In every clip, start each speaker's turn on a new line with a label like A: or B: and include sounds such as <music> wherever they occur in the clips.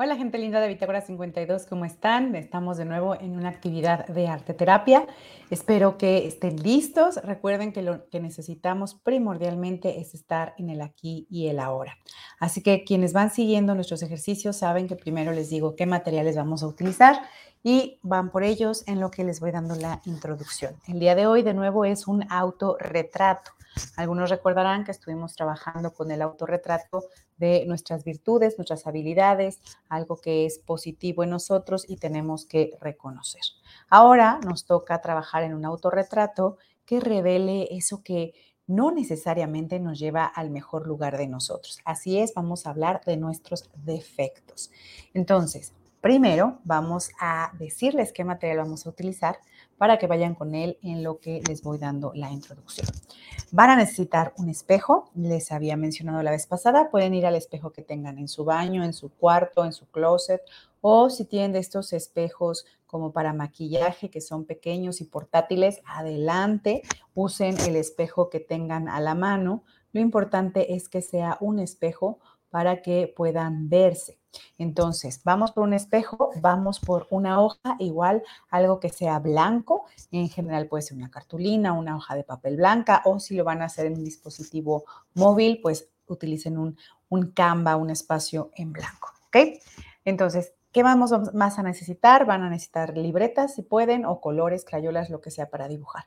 A: Hola gente linda de Bitácora 52, ¿cómo están? Estamos de nuevo en una actividad de arte terapia. Espero que estén listos. Recuerden que lo que necesitamos primordialmente es estar en el aquí y el ahora. Así que quienes van siguiendo nuestros ejercicios saben que primero les digo qué materiales vamos a utilizar y van por ellos en lo que les voy dando la introducción. El día de hoy de nuevo es un autorretrato. Algunos recordarán que estuvimos trabajando con el autorretrato de nuestras virtudes, nuestras habilidades, algo que es positivo en nosotros y tenemos que reconocer. Ahora nos toca trabajar en un autorretrato que revele eso que no necesariamente nos lleva al mejor lugar de nosotros. Así es, vamos a hablar de nuestros defectos. Entonces, primero vamos a decirles qué material vamos a utilizar para que vayan con él en lo que les voy dando la introducción. Van a necesitar un espejo, les había mencionado la vez pasada, pueden ir al espejo que tengan en su baño, en su cuarto, en su closet, o si tienen de estos espejos como para maquillaje que son pequeños y portátiles, adelante, usen el espejo que tengan a la mano. Lo importante es que sea un espejo para que puedan verse. Entonces, vamos por un espejo, vamos por una hoja, igual algo que sea blanco, en general puede ser una cartulina, una hoja de papel blanca, o si lo van a hacer en un dispositivo móvil, pues utilicen un, un Canva, un espacio en blanco, ¿ok? Entonces, ¿qué vamos más a necesitar? Van a necesitar libretas si pueden, o colores, crayolas, lo que sea para dibujar.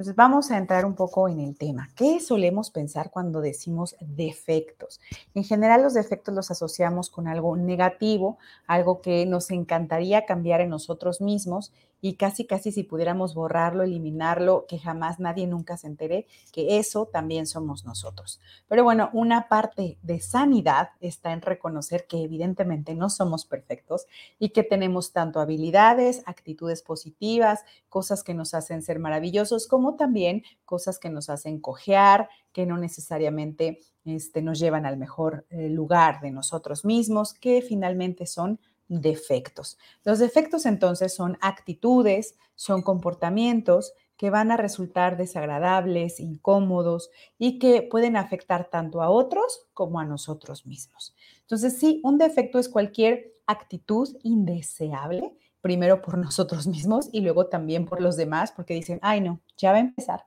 A: Entonces vamos a entrar un poco en el tema. ¿Qué solemos pensar cuando decimos defectos? En general los defectos los asociamos con algo negativo, algo que nos encantaría cambiar en nosotros mismos y casi, casi si pudiéramos borrarlo, eliminarlo, que jamás nadie nunca se entere, que eso también somos nosotros. Pero bueno, una parte de sanidad está en reconocer que evidentemente no somos perfectos y que tenemos tanto habilidades, actitudes positivas, cosas que nos hacen ser maravillosos, como también cosas que nos hacen cojear, que no necesariamente este, nos llevan al mejor eh, lugar de nosotros mismos, que finalmente son defectos. Los defectos entonces son actitudes, son comportamientos que van a resultar desagradables, incómodos y que pueden afectar tanto a otros como a nosotros mismos. Entonces, sí, un defecto es cualquier actitud indeseable, primero por nosotros <laughs> mismos y luego también por los demás, porque dicen, ay no, ya va a empezar,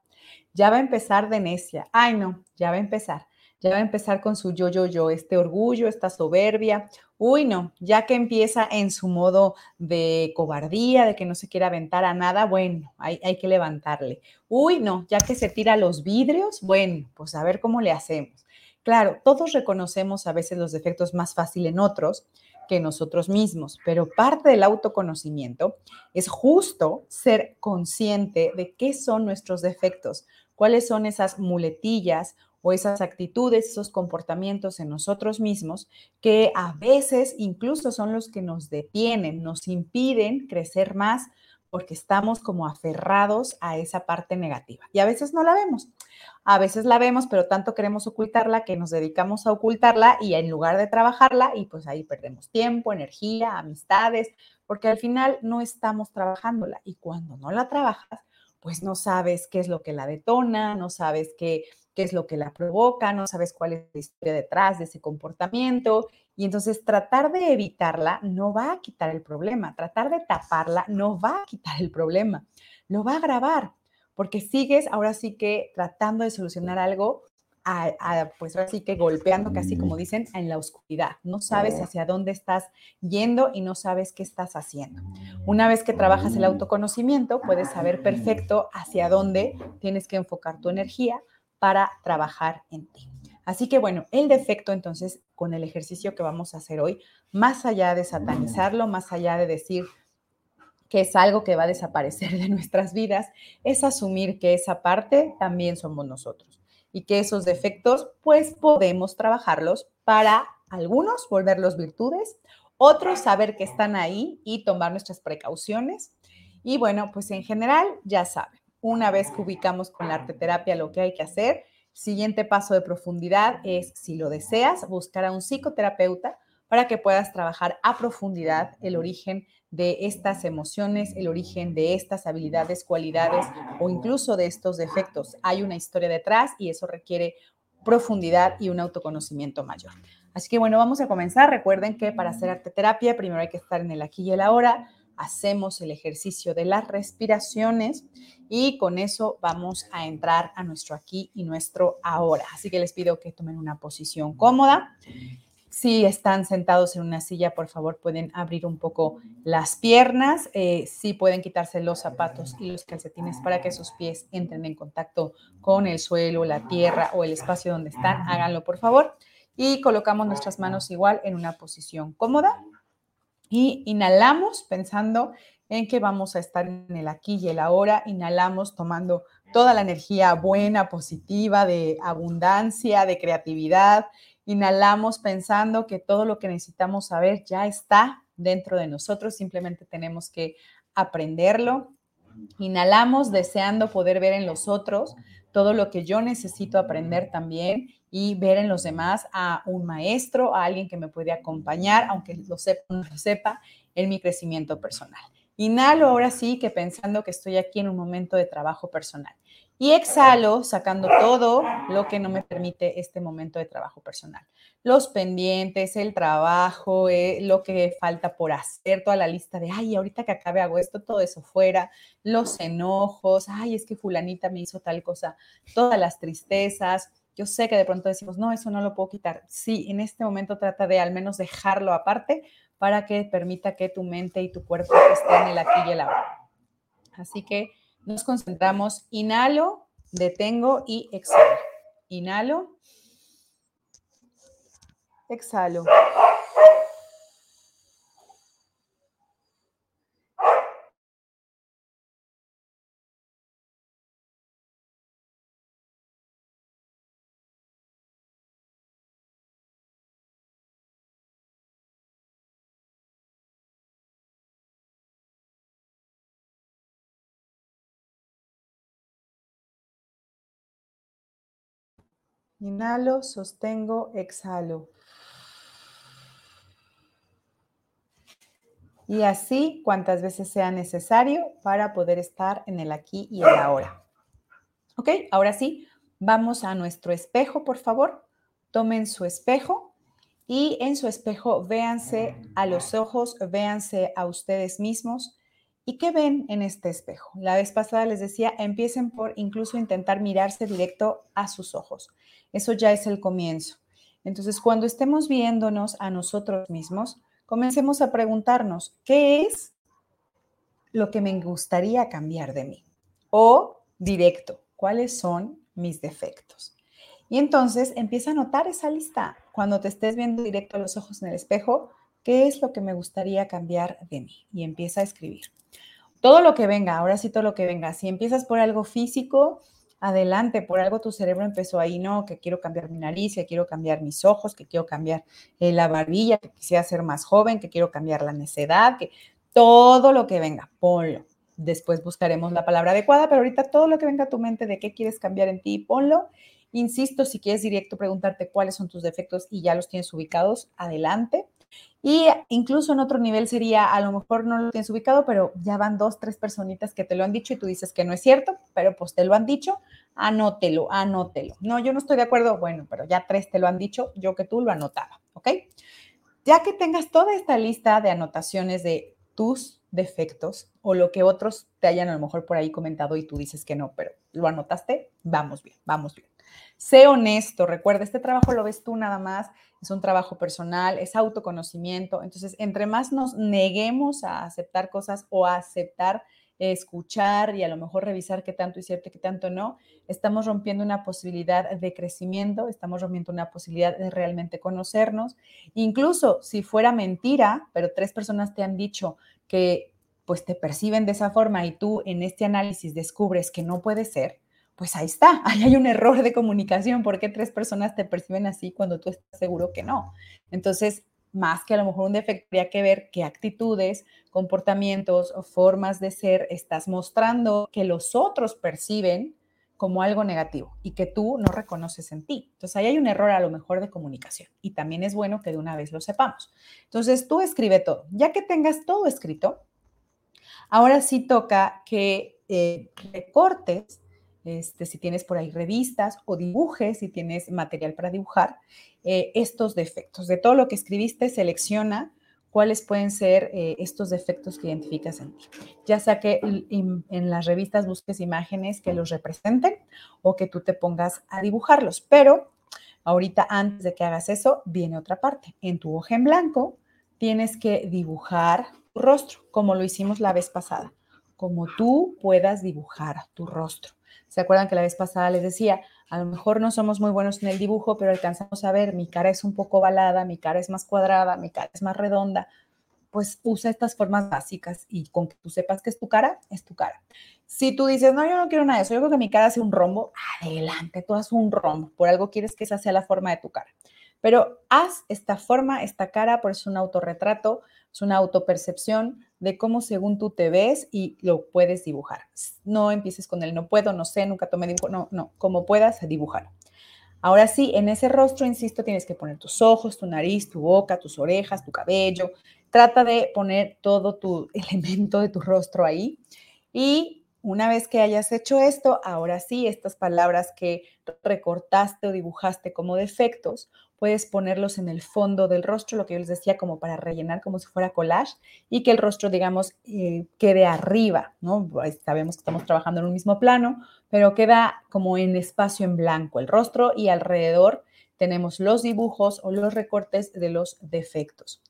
A: ya va a empezar de necia, ay no, ya va a empezar ya va a empezar con su yo, yo, yo, este orgullo, esta soberbia. Uy, no, ya que empieza en su modo de cobardía, de que no se quiere aventar a nada, bueno, hay, hay que levantarle. Uy, no, ya que se tira los vidrios, bueno, pues a ver cómo le hacemos. Claro, todos reconocemos a veces los defectos más fácil en otros que nosotros mismos, pero parte del autoconocimiento es justo ser consciente de qué son nuestros defectos, cuáles son esas muletillas o esas actitudes, esos comportamientos en nosotros mismos que a veces incluso son los que nos detienen, nos impiden crecer más porque estamos como aferrados a esa parte negativa. Y a veces no la vemos. A veces la vemos, pero tanto queremos ocultarla que nos dedicamos a ocultarla y en lugar de trabajarla, y pues ahí perdemos tiempo, energía, amistades, porque al final no estamos trabajándola. Y cuando no la trabajas, pues no sabes qué es lo que la detona, no sabes qué qué es lo que la provoca, no sabes cuál es la historia detrás de ese comportamiento. Y entonces tratar de evitarla no va a quitar el problema, tratar de taparla no va a quitar el problema, lo va a agravar, porque sigues ahora sí que tratando de solucionar algo, pues ahora sí que golpeando casi como dicen en la oscuridad. No sabes hacia dónde estás yendo y no sabes qué estás haciendo. Una vez que trabajas el autoconocimiento, puedes saber perfecto hacia dónde tienes que enfocar tu energía para trabajar en ti. Así que bueno, el defecto entonces con el ejercicio que vamos a hacer hoy, más allá de satanizarlo, más allá de decir que es algo que va a desaparecer de nuestras vidas, es asumir que esa parte también somos nosotros y que esos defectos pues podemos trabajarlos para algunos volverlos virtudes, otros saber que están ahí y tomar nuestras precauciones. Y bueno, pues en general ya saben, una vez que ubicamos con la arte terapia lo que hay que hacer, siguiente paso de profundidad es, si lo deseas, buscar a un psicoterapeuta para que puedas trabajar a profundidad el origen de estas emociones, el origen de estas habilidades, cualidades o incluso de estos defectos. Hay una historia detrás y eso requiere profundidad y un autoconocimiento mayor. Así que bueno, vamos a comenzar. Recuerden que para hacer arte terapia primero hay que estar en el aquí y el ahora. Hacemos el ejercicio de las respiraciones y con eso vamos a entrar a nuestro aquí y nuestro ahora. Así que les pido que tomen una posición cómoda. Si están sentados en una silla, por favor, pueden abrir un poco las piernas. Eh, si pueden quitarse los zapatos y los calcetines para que sus pies entren en contacto con el suelo, la tierra o el espacio donde están, háganlo, por favor. Y colocamos nuestras manos igual en una posición cómoda. Y inhalamos pensando en que vamos a estar en el aquí y el ahora. Inhalamos tomando toda la energía buena, positiva, de abundancia, de creatividad Inhalamos pensando que todo lo que necesitamos saber ya está dentro de nosotros, simplemente tenemos que aprenderlo. Inhalamos deseando poder ver en los otros todo lo que yo necesito aprender también y ver en los demás a un maestro, a alguien que me puede acompañar, aunque lo sepa o no lo sepa, en mi crecimiento personal. Inhalo ahora sí que pensando que estoy aquí en un momento de trabajo personal. Y exhalo sacando todo lo que no me permite este momento de trabajo personal. Los pendientes, el trabajo, eh, lo que falta por hacer, toda la lista de, ay, ahorita que acabe hago esto, todo eso fuera, los enojos, ay, es que fulanita me hizo tal cosa, todas las tristezas. Yo sé que de pronto decimos, no, eso no lo puedo quitar. Sí, en este momento trata de al menos dejarlo aparte para que permita que tu mente y tu cuerpo estén el aquí y el ahora. Así que nos concentramos, inhalo, detengo y exhalo. Inhalo, exhalo. Inhalo, sostengo, exhalo. Y así cuantas veces sea necesario para poder estar en el aquí y el ahora. Ok, ahora sí, vamos a nuestro espejo, por favor. Tomen su espejo y en su espejo véanse a los ojos, véanse a ustedes mismos ¿Y qué ven en este espejo? La vez pasada les decía, empiecen por incluso intentar mirarse directo a sus ojos. Eso ya es el comienzo. Entonces, cuando estemos viéndonos a nosotros mismos, comencemos a preguntarnos, ¿qué es lo que me gustaría cambiar de mí? O directo, ¿cuáles son mis defectos? Y entonces empieza a notar esa lista. Cuando te estés viendo directo a los ojos en el espejo, ¿qué es lo que me gustaría cambiar de mí? Y empieza a escribir todo lo que venga, ahora sí todo lo que venga. Si empiezas por algo físico, adelante, por algo tu cerebro empezó ahí, no, que quiero cambiar mi nariz, que quiero cambiar mis ojos, que quiero cambiar eh, la barbilla, que quisiera ser más joven, que quiero cambiar la necedad, que todo lo que venga, ponlo. Después buscaremos la palabra adecuada, pero ahorita todo lo que venga a tu mente de qué quieres cambiar en ti, ponlo. Insisto, si quieres directo preguntarte cuáles son tus defectos y ya los tienes ubicados, adelante. Y incluso en otro nivel sería, a lo mejor no lo tienes ubicado, pero ya van dos, tres personitas que te lo han dicho y tú dices que no es cierto, pero pues te lo han dicho, anótelo, anótelo. No, yo no estoy de acuerdo, bueno, pero ya tres te lo han dicho, yo que tú lo anotaba, ¿ok? Ya que tengas toda esta lista de anotaciones de tus defectos o lo que otros te hayan a lo mejor por ahí comentado y tú dices que no, pero lo anotaste, vamos bien, vamos bien. Sé honesto, recuerda, este trabajo lo ves tú nada más, es un trabajo personal, es autoconocimiento. Entonces, entre más nos neguemos a aceptar cosas o a aceptar escuchar y a lo mejor revisar qué tanto es cierto qué tanto no, estamos rompiendo una posibilidad de crecimiento, estamos rompiendo una posibilidad de realmente conocernos. Incluso si fuera mentira, pero tres personas te han dicho que pues te perciben de esa forma y tú en este análisis descubres que no puede ser, pues ahí está, ahí hay un error de comunicación, ¿por qué tres personas te perciben así cuando tú estás seguro que no? Entonces, más que a lo mejor un defecto, habría que ver qué actitudes, comportamientos o formas de ser estás mostrando que los otros perciben como algo negativo y que tú no reconoces en ti. Entonces ahí hay un error a lo mejor de comunicación y también es bueno que de una vez lo sepamos. Entonces tú escribe todo. Ya que tengas todo escrito, ahora sí toca que eh, recortes este, si tienes por ahí revistas o dibujes, si tienes material para dibujar, eh, estos defectos. De todo lo que escribiste, selecciona cuáles pueden ser eh, estos defectos que identificas en ti. Ya sea que en, las revistas busques imágenes que los representen o que tú te pongas a dibujarlos. Pero ahorita, antes de que hagas eso, viene otra parte. En tu hoja en blanco tienes que dibujar rostro, como lo hicimos la vez pasada, como tú puedas dibujar tu rostro. ¿Se acuerdan que la vez pasada les decía, a lo mejor no somos muy buenos en el dibujo, pero alcanzamos a ver, mi cara es un poco ovalada, mi cara es más cuadrada, mi cara es más redonda. Pues usa estas formas básicas y con que tú sepas que es tu cara, es tu cara. Si tú dices, no, yo no quiero nada de eso, yo creo que mi cara sea un rombo, adelante, tú haz un rombo. Por algo quieres que esa sea la forma de tu cara. Pero haz esta forma, esta cara, por eso es un autorretrato, es una autopercepción de cómo según tú te ves y lo puedes dibujar. No empieces con el no puedo, no sé, nunca tomé dibujo, no, no, como puedas dibujar. Ahora sí, en ese rostro, insisto, tienes que poner tus ojos, tu nariz, tu boca, tus orejas, tu cabello. Trata de poner todo tu <laughs> elemento de tu rostro ahí. Y una vez que hayas hecho esto, ahora sí, estas palabras que recortaste o dibujaste como defectos, puedes ponerlos en el fondo del rostro, lo que yo les decía, como para rellenar como si fuera collage y que el rostro, digamos, eh, quede arriba, ¿no? Pues, sabemos que estamos trabajando en un mismo plano, pero queda como en espacio en blanco el rostro y alrededor tenemos los dibujos o los recortes de los defectos.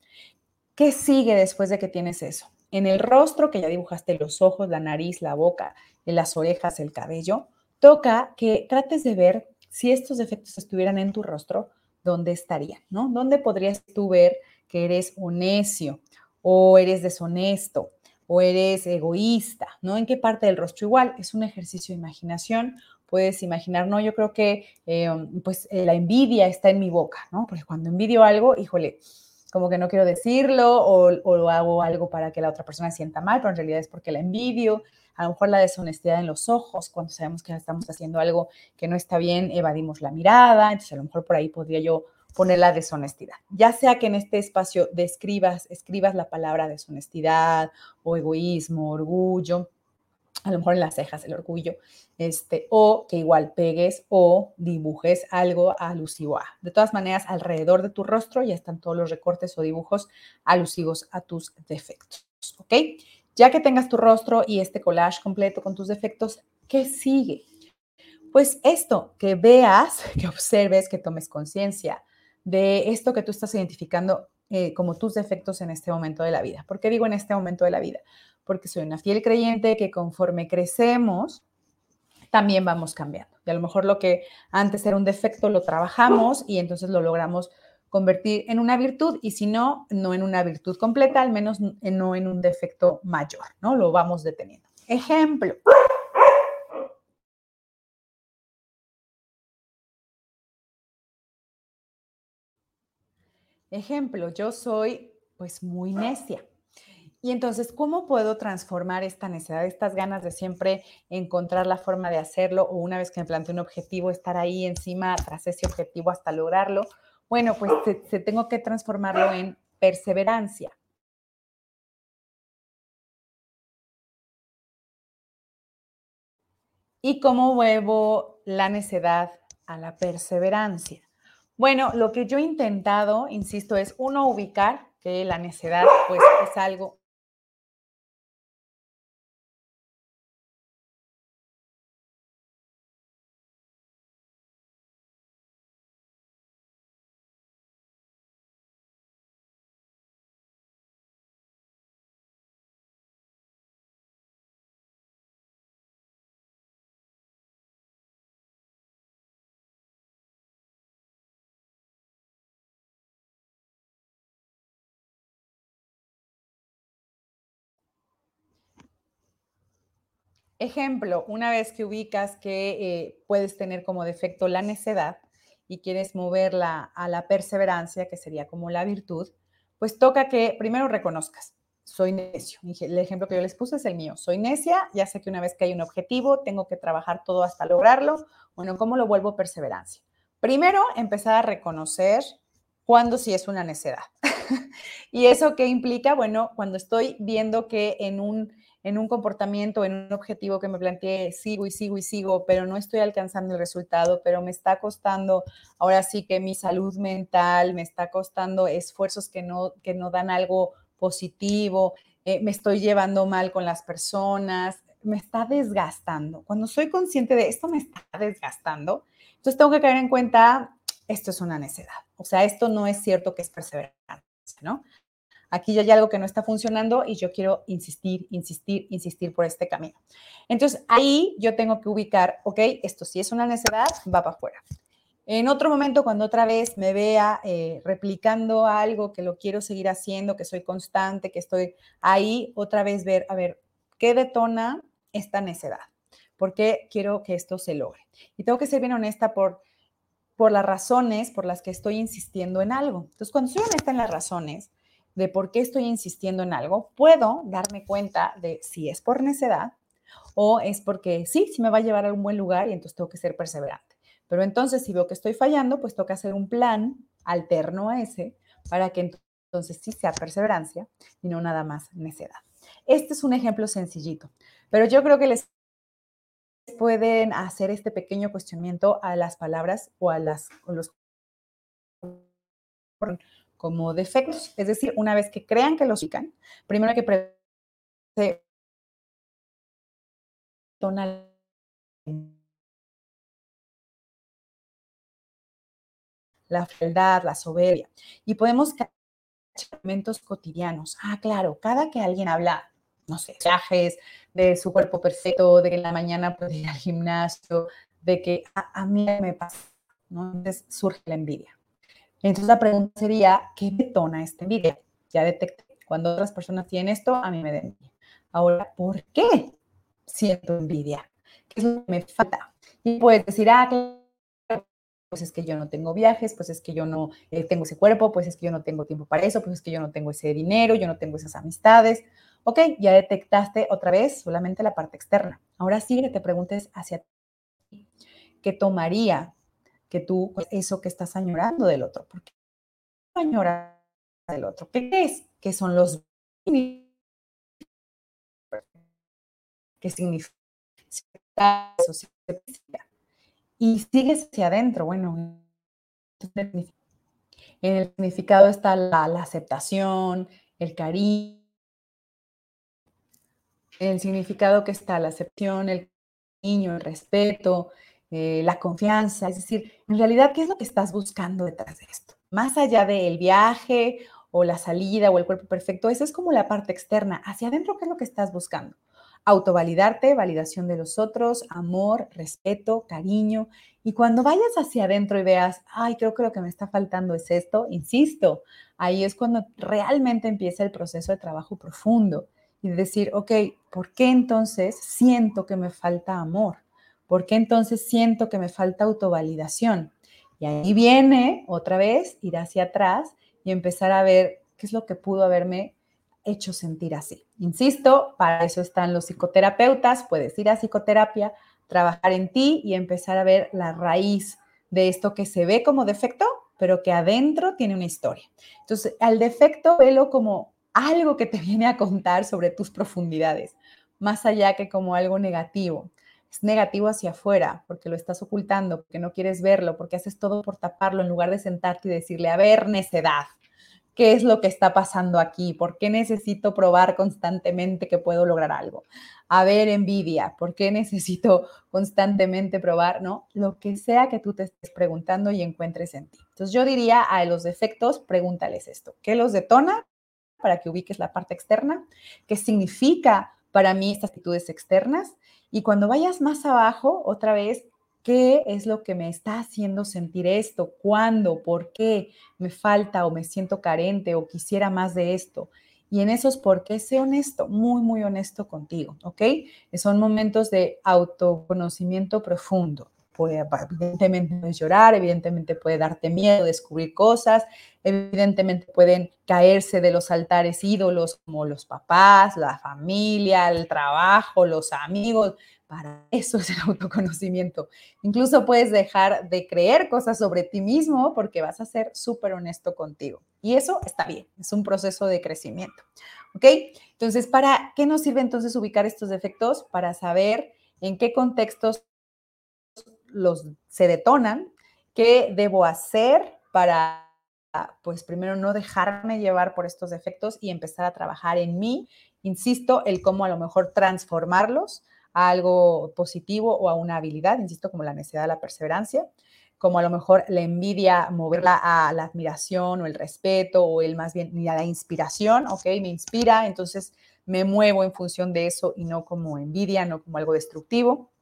A: ¿Qué sigue después de que tienes eso? En el rostro, que ya dibujaste los ojos, la nariz, la boca, las orejas, el cabello, toca que trates de ver si estos defectos estuvieran en tu rostro, dónde estarían, ¿no? ¿Dónde podrías tú ver que eres un necio o eres deshonesto o eres egoísta, ¿no? ¿En qué parte del rostro? Igual, es un ejercicio de imaginación. Puedes imaginar, no, yo creo que eh, pues eh, la envidia está en mi boca, ¿no? Porque cuando envidio algo, híjole, como que no quiero decirlo o, o hago algo para que la otra persona sienta mal, pero en realidad es porque la envidio a lo mejor la deshonestidad en los ojos, cuando sabemos que estamos haciendo algo que no está bien, evadimos la mirada, entonces a lo mejor por ahí podría yo poner la deshonestidad. Ya sea que en este espacio describas, escribas la palabra deshonestidad o egoísmo, orgullo, a lo mejor en las cejas el orgullo, este, o que igual pegues o dibujes algo alusivo a. De todas maneras, alrededor de tu rostro ya están todos los recortes o dibujos alusivos a tus defectos, ¿ok? Ya que tengas tu rostro y este collage completo con tus defectos, ¿qué sigue? Pues esto, que veas, <laughs> que observes, que tomes conciencia de esto que tú estás identificando eh, como tus defectos en este momento de la vida. ¿Por qué digo en este momento de la vida? Porque soy una fiel creyente que conforme crecemos, también vamos cambiando. Y a lo mejor lo que antes era un defecto lo trabajamos y entonces lo logramos convertir en una virtud y si no, no en una virtud completa, al menos no en un defecto mayor, ¿no? Lo vamos deteniendo. Ejemplo. Ejemplo, yo soy pues muy necia. Y entonces, ¿cómo puedo transformar esta necedad, estas ganas de siempre encontrar la forma de hacerlo o una vez que me planteo un objetivo, estar ahí encima tras ese objetivo hasta lograrlo? Bueno, pues se, tengo que transformarlo en perseverancia. ¿Y cómo vuelvo la necedad a la perseverancia? Bueno, lo que yo he intentado, insisto, es uno ubicar que la necedad pues es algo Ejemplo, una vez que ubicas que eh, puedes tener como defecto la necedad y quieres moverla a la perseverancia, que sería como la virtud, pues toca que primero reconozcas, soy necio. El ejemplo que yo les puse es el mío. Soy necia, ya sé que una vez que hay un objetivo, tengo que trabajar todo hasta lograrlo. Bueno, ¿cómo lo vuelvo perseverancia? Primero, empezar a reconocer cuándo sí es una necedad. <laughs> ¿Y eso qué implica? Bueno, cuando estoy viendo que en un en un comportamiento, en un objetivo que me planteé, sigo y sigo y sigo, pero no estoy alcanzando el resultado, pero me está costando ahora sí que mi salud mental, me está costando esfuerzos que no, que no dan algo positivo, eh, me estoy llevando mal con las personas, me está desgastando. Cuando soy consciente de esto me está desgastando, entonces tengo que caer en cuenta, esto es una necedad. O sea, esto no es cierto que es perseverancia, ¿no? Aquí ya hay algo que no está funcionando y yo quiero insistir, insistir, insistir por este camino. Entonces ahí yo tengo que ubicar, ok, esto sí es una necedad, va para afuera. En otro momento, cuando otra vez me vea eh, replicando algo que lo quiero seguir haciendo, que soy constante, que estoy ahí, otra vez ver, a ver, ¿qué detona esta necedad? ¿Por qué quiero que esto se logre? Y tengo que ser bien honesta por, por las razones por las que estoy insistiendo en algo. Entonces, cuando soy honesta en las razones de por qué estoy insistiendo en algo, puedo darme cuenta de si es por necedad o es porque sí, sí me va a llevar a un buen lugar y entonces tengo que ser perseverante. Pero entonces, si veo que estoy fallando, pues toca hacer un plan alterno a ese para que entonces sí sea perseverancia y no nada más necedad. Este es un ejemplo sencillito, pero yo creo que les pueden hacer este pequeño cuestionamiento a las palabras o a las los como defectos. Es decir, una vez que crean que los pican, primero hay que la fealdad, la soberbia. Y podemos elementos cotidianos. Ah, claro, cada que alguien habla, no sé, viajes, de su cuerpo perfecto, de que en la mañana puede ir al gimnasio, de que a, mí me pasa, ¿no? Entonces surge la envidia. Entonces la pregunta sería, ¿qué detona esta envidia? Ya detecté, cuando otras personas tienen esto, a mí me da envidia. Ahora, ¿por qué siento envidia? ¿Qué es lo que me falta? Y puedes decir, ah, pues es que yo no tengo viajes, pues es que yo no eh, tengo ese cuerpo, pues es que yo no tengo tiempo para eso, pues es que yo no tengo ese dinero, yo no tengo esas amistades. Ok, ya detectaste otra vez solamente la parte externa. Ahora sí que te preguntes hacia ti, ¿qué tomaría que tú, pues, eso que estás añorando del otro? ¿Por qué añoras del otro? ¿Qué es? ¿Qué son los <laughs> ¿Qué significa? y sigues hacia adentro. Bueno, en el significado está la, aceptación, el cariño, el significado que está la aceptación, el cariño, el respeto, eh, la confianza. Es decir, en realidad, ¿qué es lo que estás buscando detrás de esto? Más allá del viaje o la salida o el cuerpo perfecto, eso es como la parte externa. Hacia adentro, ¿qué es lo que estás buscando? autovalidarte, validación de los otros, amor, respeto, cariño. Y cuando vayas hacia adentro y veas, ay, creo que lo que me está faltando es esto, insisto, ahí es cuando realmente empieza el proceso de trabajo profundo y decir, ok, ¿por qué entonces siento que me falta amor? ¿Por qué entonces siento que me falta autovalidación? Y ahí viene otra vez ir hacia atrás y empezar a ver qué es lo que pudo haberme hecho sentir así. Insisto, para eso están los psicoterapeutas, puedes ir a psicoterapia, trabajar en ti y empezar a ver la raíz de esto que se ve como defecto, pero que adentro tiene una historia. Entonces, al defecto, velo como algo que te <laughs> viene a contar sobre tus profundidades, más allá que como algo negativo. Es negativo hacia afuera porque lo estás ocultando, porque no quieres verlo, porque haces todo por taparlo en lugar de sentarte y decirle, a ver, necedad, ¿Qué es lo que está pasando aquí? ¿Por qué necesito probar constantemente que puedo lograr algo? A ver, envidia, ¿por qué necesito constantemente probar? ¿No? Lo que sea que tú te estés preguntando y encuentres en ti. Entonces yo diría a los defectos, pregúntales esto. ¿Qué los detona? Para que ubiques la parte externa. ¿Qué significa para mí estas actitudes externas? Y cuando vayas más abajo, otra vez, ¿Qué es lo que me está haciendo sentir esto? ¿Cuándo? ¿Por qué me falta o me siento carente o quisiera más de esto? Y en esos por qué sé honesto, muy, muy honesto contigo, ¿ok? Son momentos de autoconocimiento profundo. Puede, evidentemente llorar, evidentemente puede darte miedo descubrir cosas, evidentemente pueden caerse de los altares ídolos como los papás, la familia, el trabajo, los amigos, para eso es el autoconocimiento. Incluso puedes dejar de creer cosas sobre ti mismo porque vas a ser súper honesto contigo. Y eso está bien, es un proceso de crecimiento. ¿Ok? Entonces, ¿para qué nos sirve entonces ubicar estos defectos? Para saber en qué contextos los se detonan, qué debo hacer para, pues primero no dejarme llevar por estos defectos y empezar a trabajar en mí. Insisto, el cómo a lo mejor transformarlos a algo positivo o a una habilidad, insisto, como la necesidad, la perseverancia como a lo mejor la envidia, moverla a la admiración o el respeto o el más bien a la inspiración, ¿ok? Me inspira, entonces me muevo en función de eso y no como envidia, no como algo destructivo.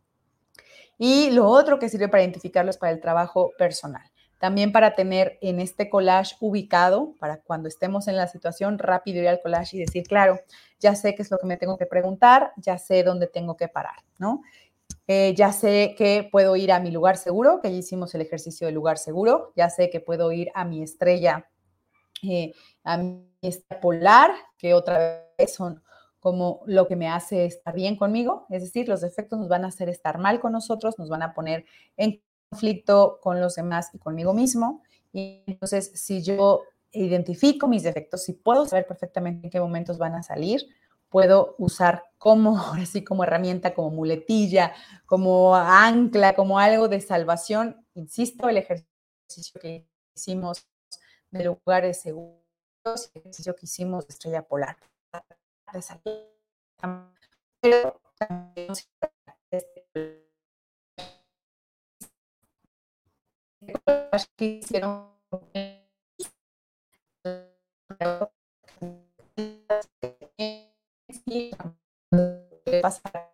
A: Y lo otro que sirve para identificarlos para el trabajo personal. También para tener en este collage ubicado, para cuando estemos en la situación, rápido ir al collage y decir, claro, ya sé qué es lo que me tengo que preguntar, ya sé dónde tengo que parar, ¿no? Eh, ya sé que puedo ir a mi lugar seguro, que ya hicimos el ejercicio del lugar seguro. Ya sé que puedo ir a mi estrella, eh, a mi estrella polar, que otra vez son como lo que me hace estar bien conmigo. Es decir, los defectos nos van a hacer estar mal con nosotros, nos van a poner en conflicto con los demás y conmigo mismo. Y entonces, si yo identifico mis defectos, si puedo saber perfectamente en qué momentos van a salir, puedo usar como, <laughs> así como herramienta, como muletilla, como ancla, como algo de salvación. Insisto, el ejercicio que hicimos de lugares seguros, el ejercicio que hicimos de estrella polar. Pero también hicieron pasar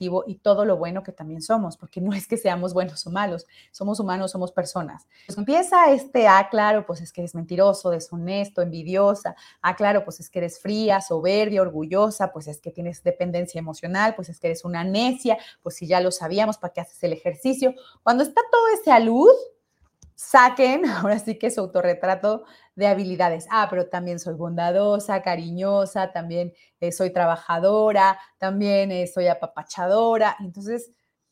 A: y todo lo bueno que también somos, porque no es que seamos buenos o malos, somos humanos, somos personas. Pues empieza este, ah, claro, pues es que eres mentiroso, deshonesto, envidiosa, ah, claro, pues es que eres fría, soberbia, orgullosa, pues es que tienes dependencia emocional, pues es que eres una necia, pues si ya lo sabíamos, ¿para qué haces el ejercicio? Cuando está todo ese a luz, saquen <laughs> ahora sí que su autorretrato de habilidades. Ah, pero también soy bondadosa, cariñosa, también eh, soy trabajadora, también eh, soy apapachadora. Entonces,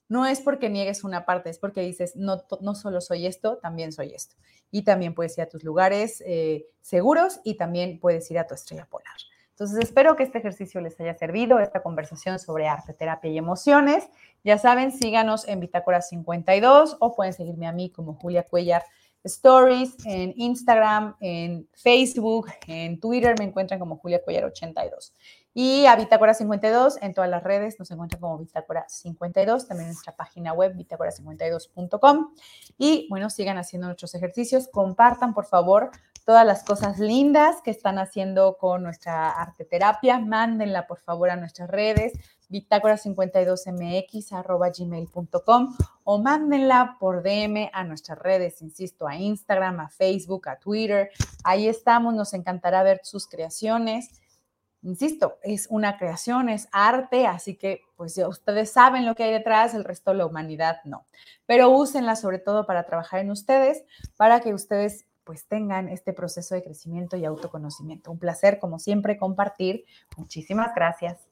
A: no es porque niegues una parte, es porque dices, no, no solo soy esto, también soy esto. Y también puedes ir a tus lugares eh, seguros y también puedes ir a tu estrella polar. Entonces, espero que este ejercicio les haya servido, esta conversación sobre arte, terapia y emociones. Ya saben, síganos en Bitácora 52 o pueden seguirme a mí como Julia Cuellar Stories en Instagram, en Facebook, en Twitter me encuentran como Julia Cuellar 82. Y a Bitácora 52 en todas las redes nos encuentran como Bitácora 52, también en nuestra página web bitácora52.com. Y bueno, sigan haciendo nuestros ejercicios, compartan por favor todas las cosas lindas que están haciendo con nuestra arte terapia, mándenla por favor a nuestras redes, bitácora52mx arroba gmail.com o mándenla por DM a nuestras redes, insisto, a Instagram, a Facebook, a Twitter. Ahí estamos, nos encantará ver sus creaciones. Insisto, es una creación, es arte, así que pues ya ustedes saben lo que hay detrás, el resto de la humanidad no. Pero úsenla sobre todo para trabajar en ustedes, para que ustedes pues tengan este proceso de crecimiento y autoconocimiento. Un placer, como siempre, compartir. Muchísimas gracias.